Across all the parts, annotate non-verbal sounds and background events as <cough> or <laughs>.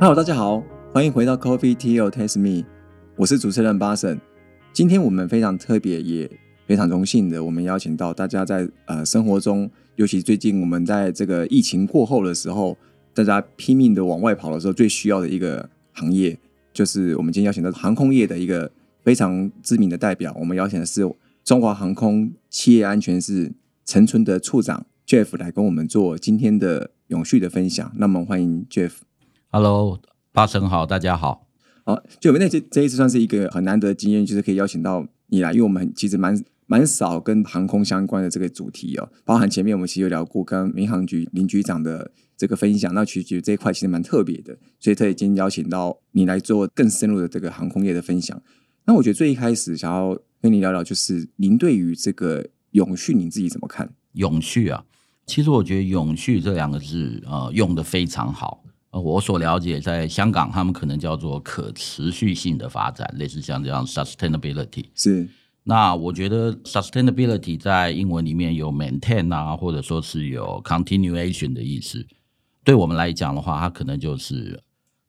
Hello，大家好，欢迎回到 Coffee Tea or Taste Me，我是主持人巴神。今天我们非常特别，也非常荣幸的，我们邀请到大家在呃生活中，尤其最近我们在这个疫情过后的时候，大家拼命的往外跑的时候，最需要的一个行业，就是我们今天邀请到航空业的一个非常知名的代表。我们邀请的是中华航空企业安全室陈春的处长 Jeff 来跟我们做今天的永续的分享。那么欢迎 Jeff。Hello，八神好，大家好。好，就我们那这这一次算是一个很难得的经验，就是可以邀请到你来，因为我们其实蛮蛮少跟航空相关的这个主题哦，包含前面我们其实有聊过跟民航局林局长的这个分享，那其实这一块其实蛮特别的，所以特意今天邀请到你来做更深入的这个航空业的分享。那我觉得最一开始想要跟你聊聊，就是您对于这个永续，你自己怎么看？永续啊，其实我觉得“永续”这两个字，呃，用的非常好。呃，我所了解，在香港，他们可能叫做可持续性的发展，类似像这样 sustainability。是，那我觉得 sustainability 在英文里面有 maintain 啊，或者说是有 continuation 的意思。对我们来讲的话，它可能就是，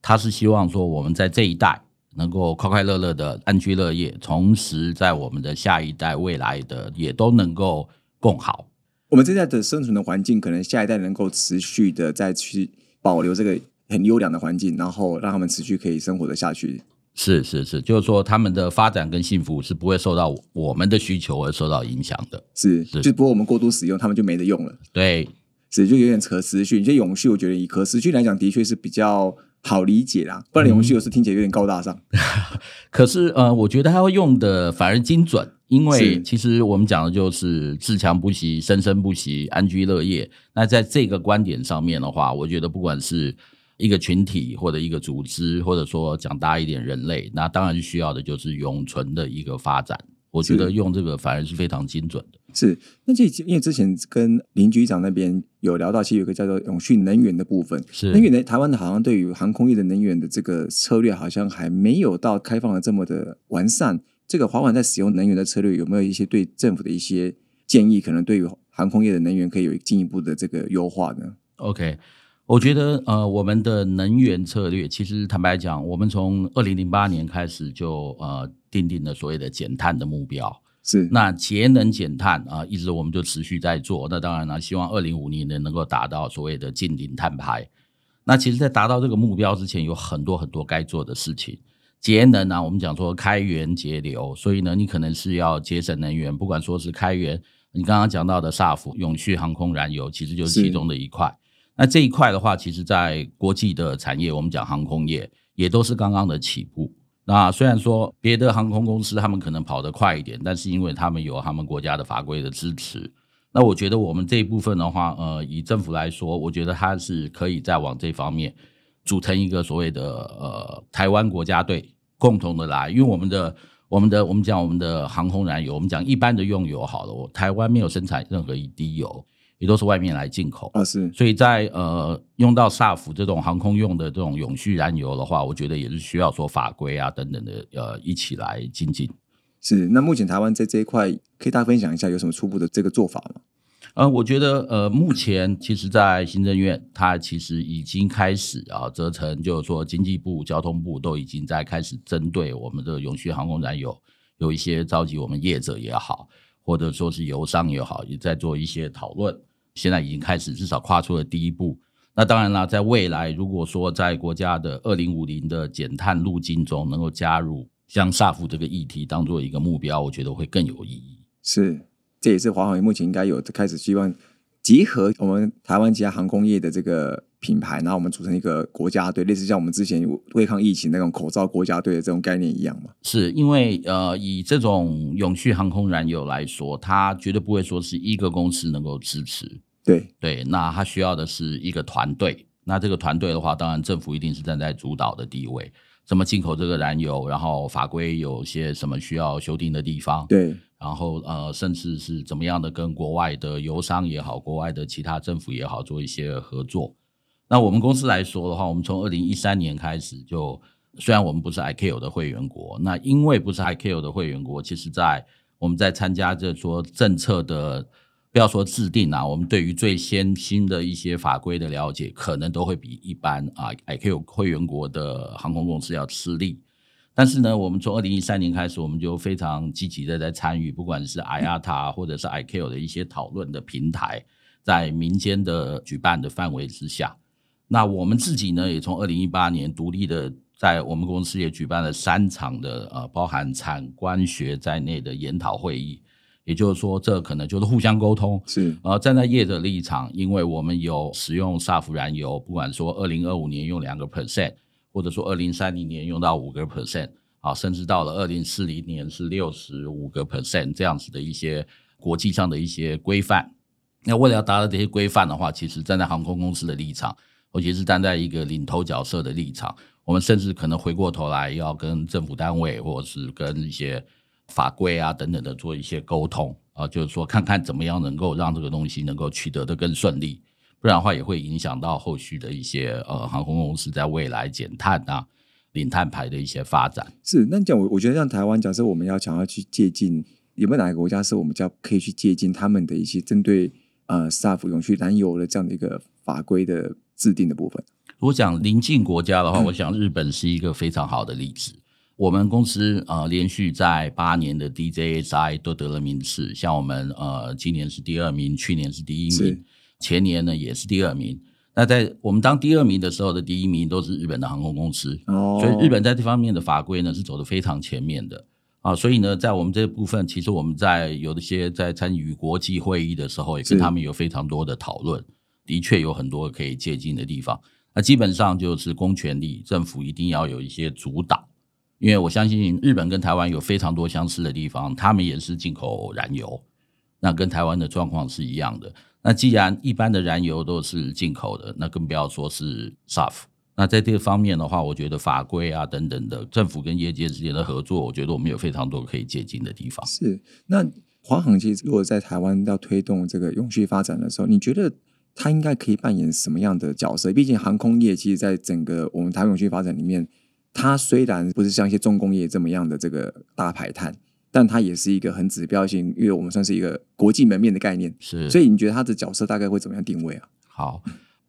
它是希望说我们在这一代能够快快乐乐的安居乐业，同时在我们的下一代、未来的也都能够更好。我们这代的生存的环境，可能下一代能够持续的再去保留这个很优良的环境，然后让他们持续可以生活的下去。是是是，就是说他们的发展跟幸福是不会受到我们的需求而受到影响的。是，是就不过我们过度使用，他们就没得用了。对，是，就有点可持续。这永续，我觉得以可持续来讲，的确是比较好理解啦。不然永续有时听起来有点高大上。<laughs> 可是呃，我觉得他会用的反而精准，因为其实我们讲的就是自强不息、生生不息、安居乐业。那在这个观点上面的话，我觉得不管是一个群体或者一个组织，或者说讲大一点人类，那当然需要的就是永存的一个发展。我觉得用这个反而是非常精准的。是，那这因为之前跟林局长那边有聊到，其实有一个叫做永续能源的部分。是能源的台湾的好像对于航空业的能源的这个策略，好像还没有到开放的这么的完善。这个华晚在使用能源的策略，有没有一些对政府的一些建议？可能对于航空业的能源可以有进一步的这个优化呢？OK，我觉得呃，我们的能源策略其实坦白讲，我们从二零零八年开始就呃定定了所谓的减碳的目标。是，那节能减碳啊、一直我们就持续在做。那当然了，希望二零五零年能够达到所谓的近零碳排。那其实，在达到这个目标之前，有很多很多该做的事情。节能啊，我们讲说开源节流，所以呢，你可能是要节省能源，不管说是开源，你刚刚讲到的 SAF 永续航空燃油，其实就是是其中的一块。那这一块的话，其实在国际的产业，我们讲航空业，也都是刚刚的起步。那虽然说别的航空公司他们可能跑得快一点，但是因为他们有他们国家的法规的支持，那我觉得我们这一部分的话，呃，以政府来说，我觉得它是可以再往这方面组成一个所谓的呃台湾国家队，共同的来，因为我们的我们的我们讲我们的航空燃油，我们讲一般的用油好了，台湾没有生产任何一滴油，也都是外面来进口。啊，是所以在呃用到萨福这种航空用的这种永续燃油的话，我觉得也是需要说法规啊等等的呃一起来精进。是。那目前台湾在这一块，可以大家分享一下有什么初步的这个做法吗？呃，我觉得呃，目前其实，在行政院，它其实已经开始啊，责成就是说，经济部、交通部都已经在开始针对我们的永续航空燃油，有一些召集我们业者也好，或者说是油商也好，也在做一些讨论。现在已经开始，至少跨出了第一步。那当然啦，在未来，如果说在国家的二零五零的减碳路径中，能够加入像 SAF 这个议题当做一个目标，我觉得会更有意义。是，这也是华航目前应该有开始希望集合我们台湾其他航空业的这个品牌，然后我们组成一个国家队，类似像我们之前对抗疫情那种口罩国家队的这种概念一样嘛？是因为呃，以这种永续航空燃油来说，它绝对不会说是一个公司能够支持。对，对，那它需要的是一个团队。那这个团队的话，当然政府一定是站在主导的地位。怎么进口这个燃油，然后法规有些什么需要修订的地方，对，然后呃，甚至是怎么样的跟国外的油商也好，国外的其他政府也好做一些合作。那我们公司来说的话，我们从二零一三年开始就，虽然我们不是 ICAO 的会员国，那因为不是 ICAO 的会员国，其实在我们在参加这说政策的不要说制定啊，我们对于最先新的一些法规的了解，可能都会比一般啊 IQ 会员国的航空公司要吃力。但是呢，我们从二零一三年开始，我们就非常积极的在参与，不管是 IATA 或者是 IQ 的一些讨论的平台，在民间的举办的范围之下，那我们自己呢，也从二零一八年独立的，在我们公司也举办了三场的呃，包含产官学在内的研讨会议。也就是说，这可能就是互相沟通。是，呃，站在业者立场，因为我们有使用 SAF 燃油，不管说二零二五年用两个 percent。或者说，二零三零年用到五个 percent 啊，甚至到了二零四零年是六十五个 percent 这样子的一些国际上的一些规范。那为了要达到这些规范的话，其实站在航空公司的立场，尤其是站在一个领头角色的立场，我们甚至可能回过头来要跟政府单位或者是跟一些法规啊等等的做一些沟通啊，就是说看看怎么样能够让这个东西能够取得的更顺利。不然的话，也会影响到后续的一些呃航空公司在未来减碳啊、零碳排的一些发展。是那讲我我觉得像台湾，假设我们要想要去借鉴，有没有哪个国家是我们叫可以去借鉴他们的一些针对呃 SAF 永续燃油的这样的一个法规的制定的部分？如果讲邻近国家的话，我想日本是一个非常好的例子。我们公司呃连续在八年的 DJSI 都得了名次，像我们呃今年是第二名，去年是第一名。前年呢也是第二名，那在我们当第二名的时候的第一名都是日本的航空公司，所以日本在这方面的法规呢是走的非常前面的。啊，所以呢在我们这部分，其实我们在有一些在参与国际会议的时候，也跟他们有非常多的讨论，的确有很多可以借鉴的地方。那基本上就是公权力，政府一定要有一些主导，因为我相信日本跟台湾有非常多相似的地方，他们也是进口燃油，那跟台湾的状况是一样的。那既然一般的燃油都是进口的，那更不要说是 SAF。那在这个方面的话，我觉得法规啊等等的，政府跟业界之间的合作，我觉得我们有非常多可以接近的地方。是。那华航其实如果在台湾要推动这个永续发展的时候，你觉得它应该可以扮演什么样的角色？毕竟航空业其实在整个我们台湾永续发展里面，它虽然不是像一些重工业这么样的这个大排碳。但它也是一个很指标性，因为我们算是一个国际门面的概念，是。所以你觉得它的角色大概会怎么样定位啊？好，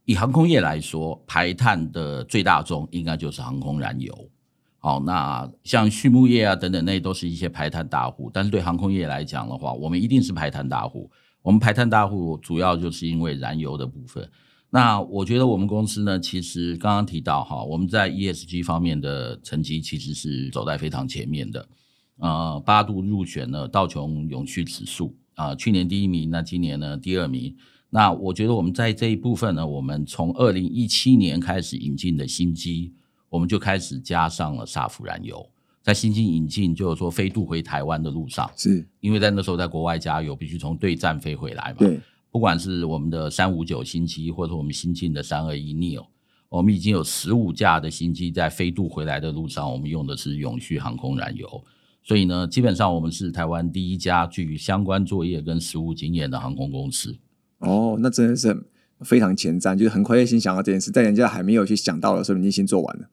以航空业来说，排碳的最大宗应该就是航空燃油。好，那像畜牧业啊等等，那都是一些排碳大户。但是对航空业来讲的话，我们一定是排碳大户。我们排碳大户主要就是因为燃油的部分。那我觉得我们公司呢，其实刚刚提到哈，我们在 ESG 方面的成绩其实是走在非常前面的。呃，八度入选了道琼永续指数啊，去年第一名，那今年呢第二名。那我觉得我们在这一部分呢，我们从二零一七年开始引进的新机，我们就开始加上了沙弗燃油，在新机引进就是说飞渡回台湾的路上，是因为在那时候在国外加油必须从对站飞回来嘛。对，不管是我们的三五九新机，或者我们新进的三二一 neo，我们已经有十五架的新机在飞渡回来的路上，我们用的是永续航空燃油。所以呢，基本上我们是台湾第一家具相关作业跟实务经验的航空公司。哦，那真的是非常前瞻，就是很快先想到这件事，在人家还没有去想到的时候，你已经做完了。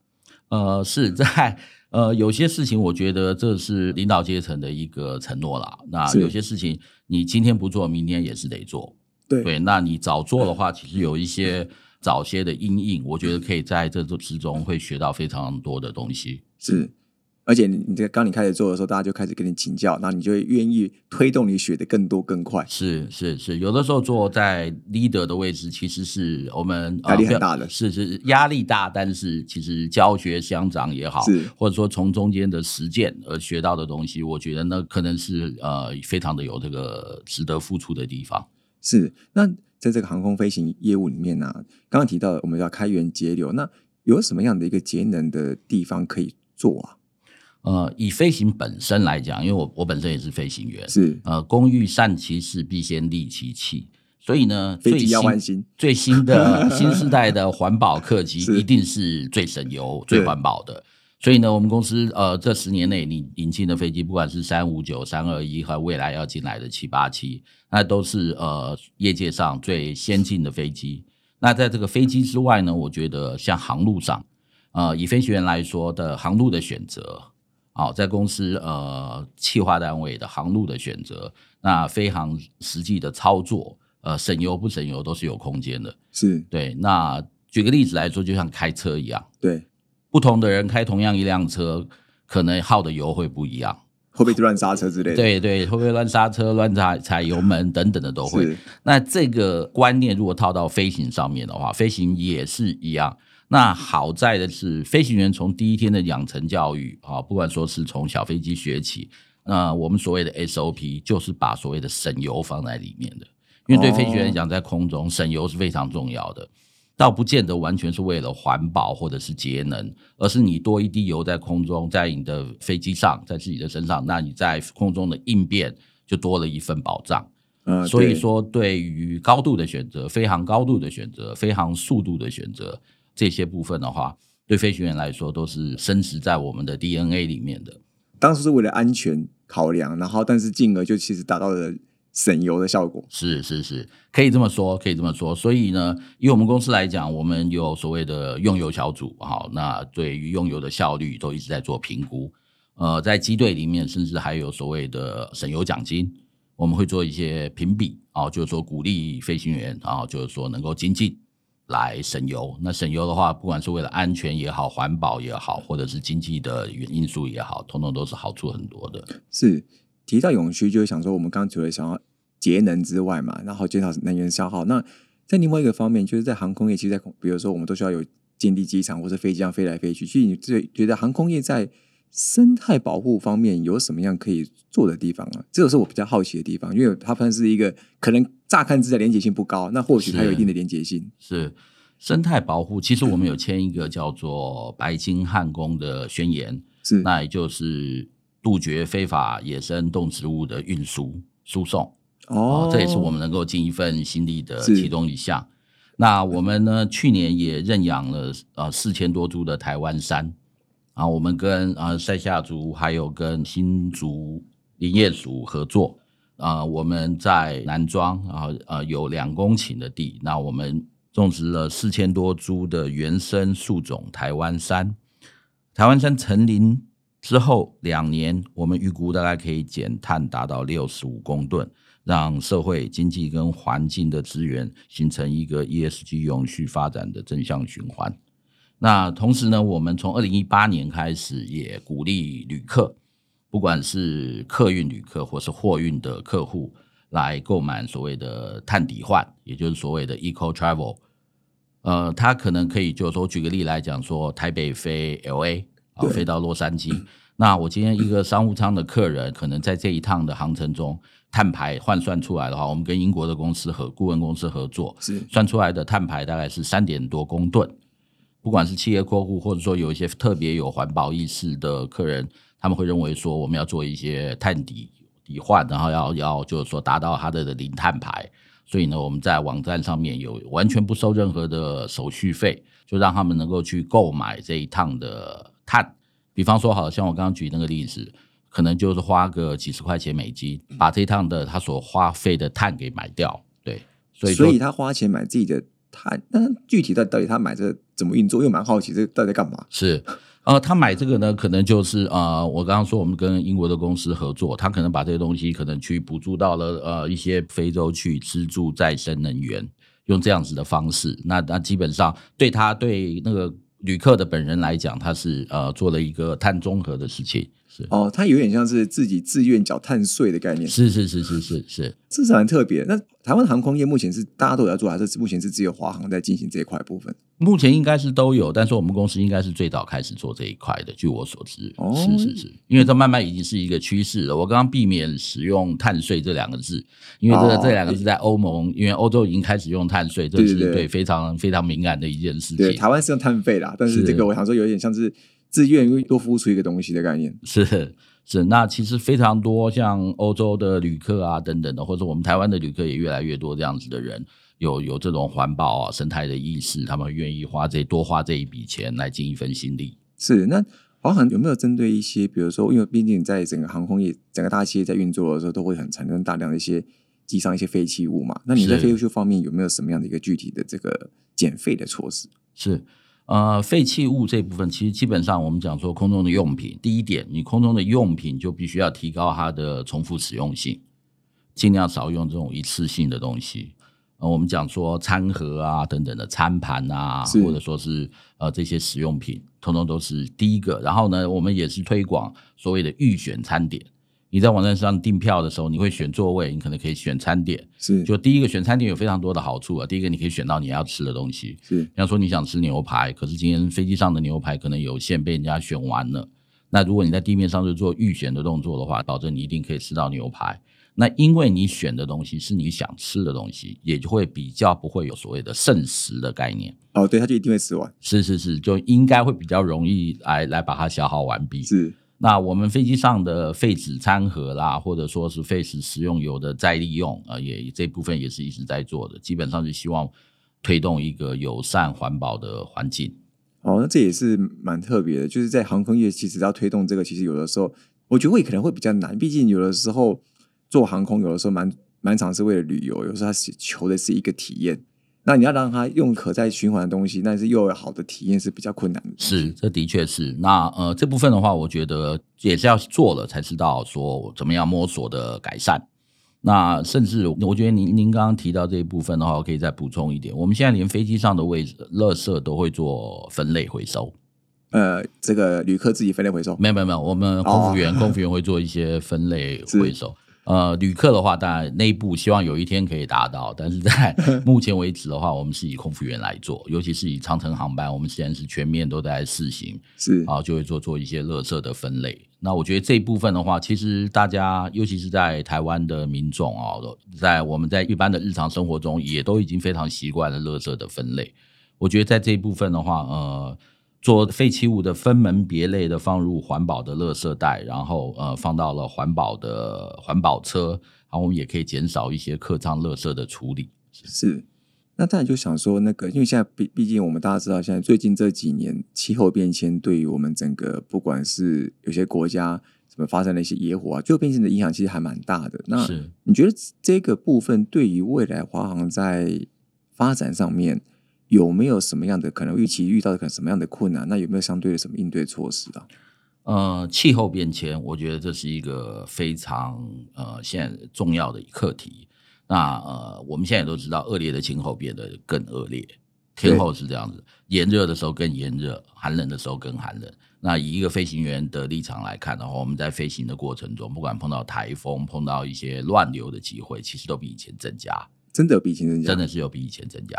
呃，是在呃有些事情，我觉得这是领导阶层的一个承诺啦。那有些事情你今天不做，明天也是得做。对对，那你早做的话，其实有一些早些的阴影，我觉得可以在这之中会学到非常多的东西。是。而且你这刚你开始做的时候，大家就开始跟你请教，那你就会愿意推动你学的更多更快。是是是，有的时候做在 leader 的位置，其实是我们压力很大的，是是压力大，但是其实教学相长也好，是或者说从中间的实践而学到的东西，我觉得那可能是呃非常的有这个值得付出的地方。是那在这个航空飞行业务里面呢，刚刚提到我们要开源节流，那有什么样的一个节能的地方可以做啊？呃，以飞行本身来讲，因为我我本身也是飞行员，是呃，工欲善其事，必先利其器，所以呢，飞机要换新，最新的 <laughs> 新时代的环保客机一定是最省油、最环保的。所以呢，我们公司呃，这十年内你引进的飞机，不管是三五九、三二一和未来要进来的七八七，那都是呃业界上最先进的飞机。那在这个飞机之外呢，我觉得像航路上，呃，以飞行员来说的航路的选择。好，在公司呃企划单位的航路的选择，那飞航实际的操作，呃省油不省油都是有空间的。是对，那举个例子来说，就像开车一样，对，不同的人开同样一辆车，可能耗的油会不一样。会不会乱刹车之类的？对对，会不会乱刹车、乱踩踩油门等等的都会。那这个观念如果套到飞行上面的话，飞行也是一样。那好在的是，飞行员从第一天的养成教育啊，不管说是从小飞机学起，那我们所谓的 SOP 就是把所谓的省油放在里面的，因为对飞行员来讲，在空中省油是非常重要的。倒不见得完全是为了环保或者是节能，而是你多一滴油在空中，在你的飞机上，在自己的身上，那你在空中的应变就多了一份保障。嗯，所以说，对于高度的选择、飞行高度的选择、飞行速度的选择这些部分的话，对飞行员来说都是深植在我们的 DNA 里面的。当时是为了安全考量，然后但是进而就其实达到了。省油的效果是是是，可以这么说，可以这么说。所以呢，以我们公司来讲，我们有所谓的用油小组，好，那对于用油的效率都一直在做评估。呃，在机队里面，甚至还有所谓的省油奖金，我们会做一些评比，啊，就是说鼓励飞行员，啊，就是说能够精进来省油。那省油的话，不管是为了安全也好，环保也好，或者是经济的原因素也好，通通都是好处很多的。是提到永续，就是想说，我们刚除了想要。节能之外嘛，然后减少能源消耗。那在另外一个方面，就是在航空业，其实，在比如说我们都需要有建立机场或者飞机上飞来飞去。其实你最觉得航空业在生态保护方面有什么样可以做的地方啊？这个是我比较好奇的地方，因为它算是一个可能乍看之下连接性不高，那或许它有一定的连接性。是生态保护，其实我们有签一个叫做白金汉宫的宣言，是那也就是杜绝非法野生动植物的运输输送。哦，这也是我们能够尽一份心力的其中一项。那我们呢，去年也认养了呃四千多株的台湾山。啊，我们跟啊塞夏族还有跟新竹林业署合作。啊，我们在南庄啊呃有两公顷的地，那我们种植了四千多株的原生树种台湾山。台湾山成林之后两年，我们预估大概可以减碳达到六十五公吨。让社会经济跟环境的资源形成一个 ESG 永续发展的正向循环。那同时呢，我们从二零一八年开始也鼓励旅客，不管是客运旅客或是货运的客户，来购买所谓的碳抵换，也就是所谓的 Eco Travel。呃，他可能可以就是说，举个例来讲，说台北飞 LA 啊，飞到洛杉矶。那我今天一个商务舱的客人，可能在这一趟的航程中。碳排换算出来的话，我们跟英国的公司和顾问公司合作，是算出来的碳排大概是三点多公吨。不管是企业客户，或者说有一些特别有环保意识的客人，他们会认为说我们要做一些碳抵抵换，然后要要就是说达到它的零碳排。所以呢，我们在网站上面有完全不收任何的手续费，就让他们能够去购买这一趟的碳。比方说，好像我刚刚举那个例子。可能就是花个几十块钱美金，把这一趟的他所花费的碳给买掉，对，所以所以他花钱买自己的碳，那具体到到底他买这个怎么运作？又蛮好奇，这到底在干嘛？是，呃，他买这个呢，可能就是呃，我刚刚说我们跟英国的公司合作，他可能把这些东西可能去补助到了呃一些非洲去资助再生能源，用这样子的方式，那那基本上对他对那个旅客的本人来讲，他是呃做了一个碳中和的事情。哦，它有点像是自己自愿缴碳税的概念。是是是是是是，这是很特别。那台湾航空业目前是大家都有在做，还是目前是只有华航在进行这一块部分？目前应该是都有，但是我们公司应该是最早开始做这一块的。据我所知，哦，是是是，因为这慢慢已经是一个趋势了。我刚刚避免使用碳税这两个字，因为这个这两个字在欧盟，因为欧洲已经开始用碳税，这是对非常非常敏感的一件事情。对，台湾是用碳费啦，但是这个我想说有点像是。自愿多付出一个东西的概念是是，那其实非常多，像欧洲的旅客啊等等的，或者我们台湾的旅客也越来越多这样子的人，有有这种环保啊生态的意识，他们愿意花这多花这一笔钱来尽一份心力。是那华航有没有针对一些，比如说，因为毕竟在整个航空业、整个大企业在运作的时候，都会很产生大量的一些机上一些废弃物嘛？那你在废弃物方面有没有什么样的一个具体的这个减废的措施？是。呃，废弃物这部分其实基本上我们讲说空中的用品，第一点，你空中的用品就必须要提高它的重复使用性，尽量少用这种一次性的东西。呃，我们讲说餐盒啊等等的餐盘啊，或者说是呃这些使用品，通通都是第一个。然后呢，我们也是推广所谓的预选餐点。你在网站上订票的时候，你会选座位，你可能可以选餐点。是就第一个选餐点有非常多的好处啊。第一个，你可以选到你要吃的东西。是比方说你想吃牛排，可是今天飞机上的牛排可能有限，被人家选完了。那如果你在地面上就做预选的动作的话，保证你一定可以吃到牛排。那因为你选的东西是你想吃的东西，也就会比较不会有所谓的剩食的概念。哦，对，他就一定会吃完。是是是，就应该会比较容易来来把它消耗完毕。是那我们飞机上的废纸餐盒啦，或者说是废纸食用油的再利用，呃，也这部分也是一直在做的，基本上是希望推动一个友善环保的环境。哦，那这也是蛮特别的，就是在航空业，其实要推动这个，其实有的时候我觉得会可能会比较难，毕竟有的时候做航空，有的时候蛮蛮常是为了旅游，有时候他求的是一个体验。那你要让他用可再循环的东西，但是又有好的体验是比较困难的。是，这的确是。那呃，这部分的话，我觉得也是要做了才知道说怎么样摸索的改善。那甚至我觉得您您刚刚提到这一部分的话，我可以再补充一点。我们现在连飞机上的位置垃圾都会做分类回收。呃，这个旅客自己分类回收，没有没有没有，我们空服员、空服员会做一些分类回收。<laughs> 呃，旅客的话，当然内部希望有一天可以达到，但是在目前为止的话，我们是以空服员来做，尤其是以长城航班，我们现在是全面都在试行，是啊，就会做做一些垃圾的分类。那我觉得这一部分的话，其实大家，尤其是在台湾的民众哦，在我们在一般的日常生活中，也都已经非常习惯了垃圾的分类。我觉得在这一部分的话，呃。做废弃物的分门别类的放入环保的垃圾袋，然后呃放到了环保的环保车，然后我们也可以减少一些客舱垃圾的处理。是，那当然就想说那个，因为现在毕毕竟我们大家知道，现在最近这几年气候变迁对于我们整个不管是有些国家什么发生了一些野火啊，气候变成的影响其实还蛮大的。那是你觉得这个部分对于未来华航在发展上面？有没有什么样的可能预期遇到的可能什么样的困难？那有没有相对的什么应对措施啊？呃，气候变迁，我觉得这是一个非常呃现在重要的课题。那呃，我们现在都知道，恶劣的气候变得更恶劣，天候是这样子，炎热的时候更炎热，寒冷的时候更寒冷。那以一个飞行员的立场来看的话，我们在飞行的过程中，不管碰到台风、碰到一些乱流的机会，其实都比以前增加，真的比以前增加，真的是有比以前增加。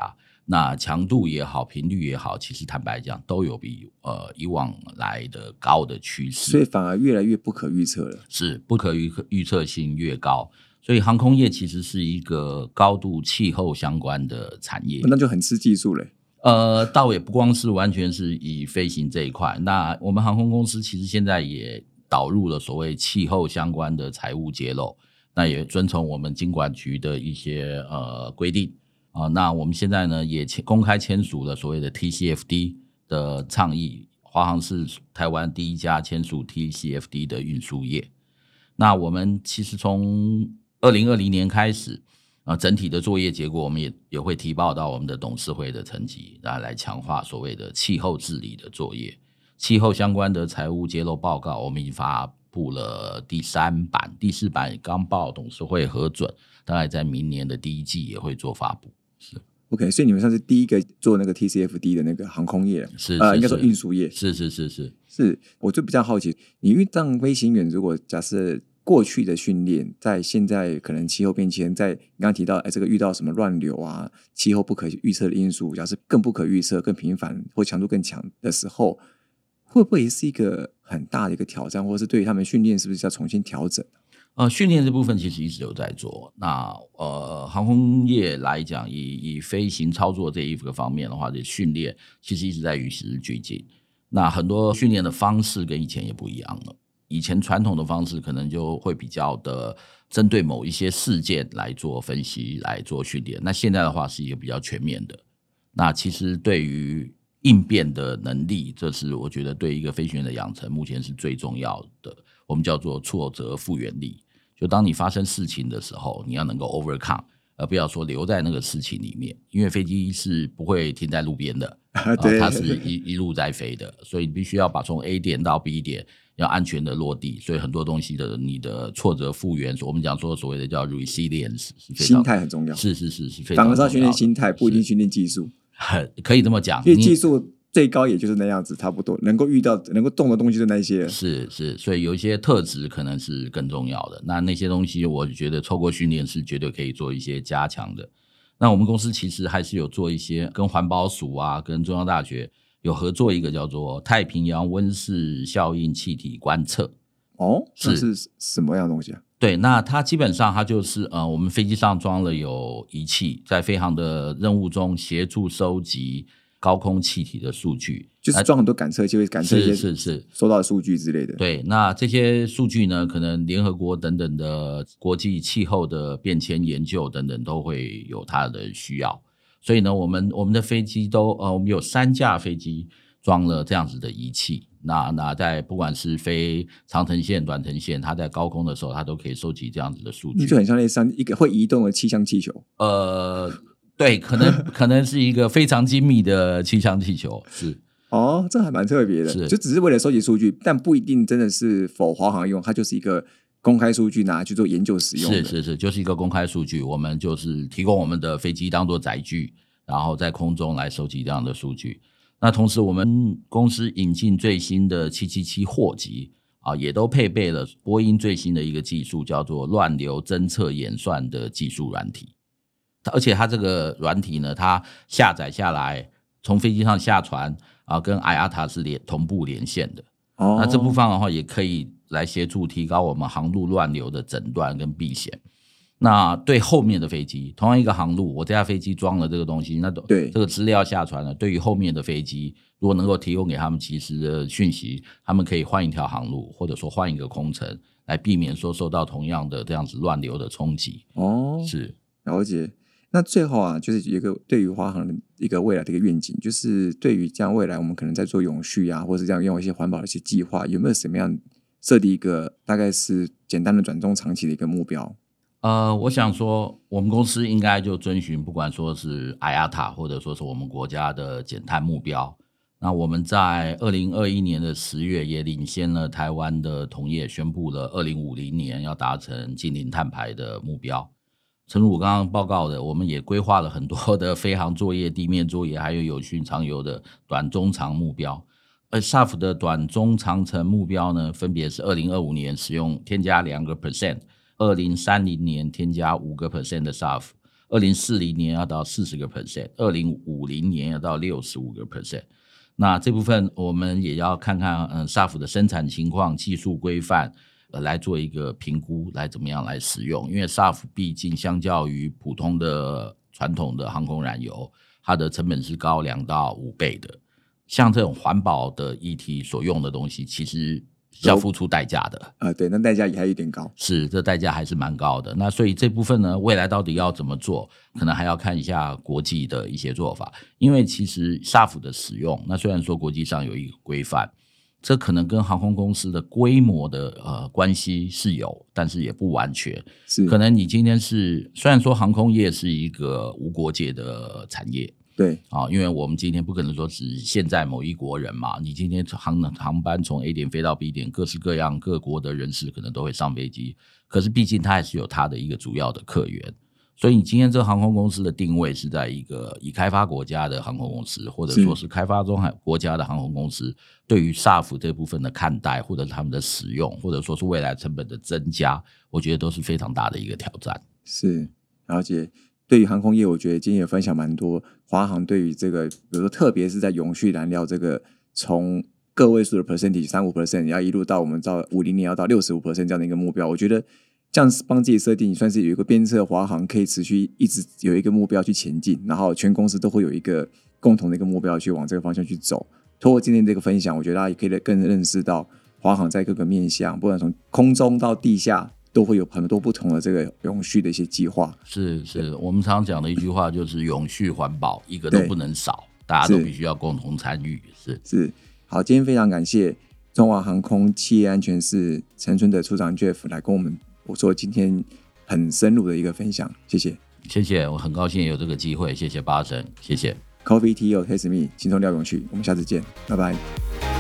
那强度也好，频率也好，其实坦白讲，都有比呃以往来的高的趋势，所以反而越来越不可预测了。是不可预预测性越高，所以航空业其实是一个高度气候相关的产业，那就很吃技术嘞。呃，倒也不光是完全是以飞行这一块，那我们航空公司其实现在也导入了所谓气候相关的财务揭露，那也遵从我们经管局的一些呃规定。啊，那我们现在呢也签公开签署了所谓的 TCFD 的倡议，华航是台湾第一家签署 TCFD 的运输业。那我们其实从二零二零年开始，啊，整体的作业结果我们也也会提报到我们的董事会的层级，来来强化所谓的气候治理的作业。气候相关的财务揭露报告，我们已经发布了第三版，第四版刚报董事会核准，大概在明年的第一季也会做发布。是 OK，所以你们算是第一个做那个 TCFD 的那个航空业，是呃，应该说运输业。是是是是是，我就比较好奇，你遇到飞行员，如果假设过去的训练，在现在可能气候变迁，在你刚刚提到，哎，这个遇到什么乱流啊，气候不可预测的因素，假设更不可预测、更频繁或强度更强的时候，会不会是一个很大的一个挑战，或者是对于他们训练是不是要重新调整？呃，训练这部分其实一直有在做。那呃，航空业来讲，以以飞行操作这一个方面的话，这训练其实一直在与时俱进。那很多训练的方式跟以前也不一样了。以前传统的方式可能就会比较的针对某一些事件来做分析、来做训练。那现在的话是一个比较全面的。那其实对于应变的能力，这是我觉得对一个飞行员的养成，目前是最重要的。我们叫做挫折复原力，就当你发生事情的时候，你要能够 overcome，而不要说留在那个事情里面，因为飞机是不会停在路边的，啊它是一一路在飞的，所以你必须要把从 A 点到 B 点要安全的落地，所以很多东西的你的挫折复原，我们讲说所谓的叫 resilience 是非常心态很重要，是是是是非常反而是要训练心态，不一定训练技术。很可以这么讲，因为技术最高也就是那样子，差不多能够遇到、能够动的东西就那些。是是，所以有一些特质可能是更重要的。那那些东西，我觉得透过训练是绝对可以做一些加强的。那我们公司其实还是有做一些跟环保署啊、跟中央大学有合作，一个叫做太平洋温室效应气体观测。哦，这是是什么样的东西啊？对，那它基本上它就是呃，我们飞机上装了有仪器，在飞行的任务中协助收集高空气体的数据，就是装很多感测器，会感测一些是是是，收到的数据之类的。对，那这些数据呢，可能联合国等等的国际气候的变迁研究等等都会有它的需要。所以呢，我们我们的飞机都呃，我们有三架飞机装了这样子的仪器。那那在不管是飞长程线、短程线，它在高空的时候，它都可以收集这样子的数据。就很像那三一个会移动的气象气球。呃，对，可能 <laughs> 可能是一个非常精密的气象气球，是哦，这还蛮特别的，是就只是为了收集数据，但不一定真的是否华航用，它就是一个公开数据拿去做研究使用。是是是，就是一个公开数据，我们就是提供我们的飞机当做载具，然后在空中来收集这样的数据。那同时，我们公司引进最新的七七七货机啊，也都配备了波音最新的一个技术，叫做乱流侦测演算的技术软体。而且它这个软体呢，它下载下来，从飞机上下船啊，跟 IATA 是连同步连线的。哦，那这部分的话，也可以来协助提高我们航路乱流的诊断跟避险。那对后面的飞机，同样一个航路，我这架飞机装了这个东西，那都对这个资料下传了。对于后面的飞机，如果能够提供给他们及时的讯息，他们可以换一条航路，或者说换一个空程，来避免说受到同样的这样子乱流的冲击。哦，是，了解。那最后啊，就是有一个对于华航的一个未来的一个愿景，就是对于这样未来我们可能在做永续啊，或者是这样用一些环保的一些计划，有没有什么样设定一个大概是简单的转中长期的一个目标？呃，我想说，我们公司应该就遵循，不管说是 IATA 或者说是我们国家的减碳目标。那我们在二零二一年的十月也领先了台湾的同业，宣布了二零五零年要达成近零碳排的目标。诚如我刚刚报告的，我们也规划了很多的飞航作业、地面作业，还有有训长游的短、中、长目标。而 SAF 的短、中、长程目标呢，分别是二零二五年使用添加两个 percent，二零三零年添加五个 percent 的 SAF，二零四零年要到四十个 percent，二零五零年要到六十五个 percent。那这部分我们也要看看，嗯，SAF 的生产情况、技术规范。呃，来做一个评估，来怎么样来使用？因为 SAF 毕竟相较于普通的传统的航空燃油，它的成本是高两到五倍的。像这种环保的议题所用的东西，其实要付出代价的。啊、对，那代价也还有点高。是，这代价还是蛮高的。那所以这部分呢，未来到底要怎么做，可能还要看一下国际的一些做法。因为其实 SAF 的使用，那虽然说国际上有一个规范。这可能跟航空公司的规模的呃关系是有，但是也不完全。是，可能你今天是虽然说航空业是一个无国界的产业对，啊，因为我们今天不可能说只现在某一国人嘛。你今天航航班从 A 点飞到 B 点，各式各样各国的人士可能都会上飞机，可是毕竟它还是有它的一个主要的客源。所以你今天这个航空公司的定位是在一个已开发国家的航空公司，或者说是开发中海国家的航空公司，对于 SAF 这部分的看待，或者他们的使用，或者说是未来成本的增加，我觉得都是非常大的一个挑战。是，了解。对于航空业，我觉得今天也分享蛮多华航对于这个，比如说特别是在永续燃料这个，从个位数的 percentage 三五 percent，要一路到我们到五零年要到六十五 percent 这样的一个目标，我觉得。这样帮自己设定，算是有一个鞭策华航可以持续一直有一个目标去前进，然后全公司都会有一个共同的一个目标去往这个方向去走。通过今天这个分享，我觉得大家也可以更认识到华航在各个面向，不管从空中到地下，都会有很多不同的这个永续的一些计划。是是，我们常常讲的一句话就是永续环保，一个都不能少，大家都必须要共同参与。是是，好，今天非常感谢中华航空企业安全室陈春的处长 Jeff 来跟我们。我做今天很深入的一个分享，谢谢，谢谢，我很高兴有这个机会，谢谢八神，谢谢。Coffee Tea or Taste Me，轻松聊永续。我们下次见，拜拜。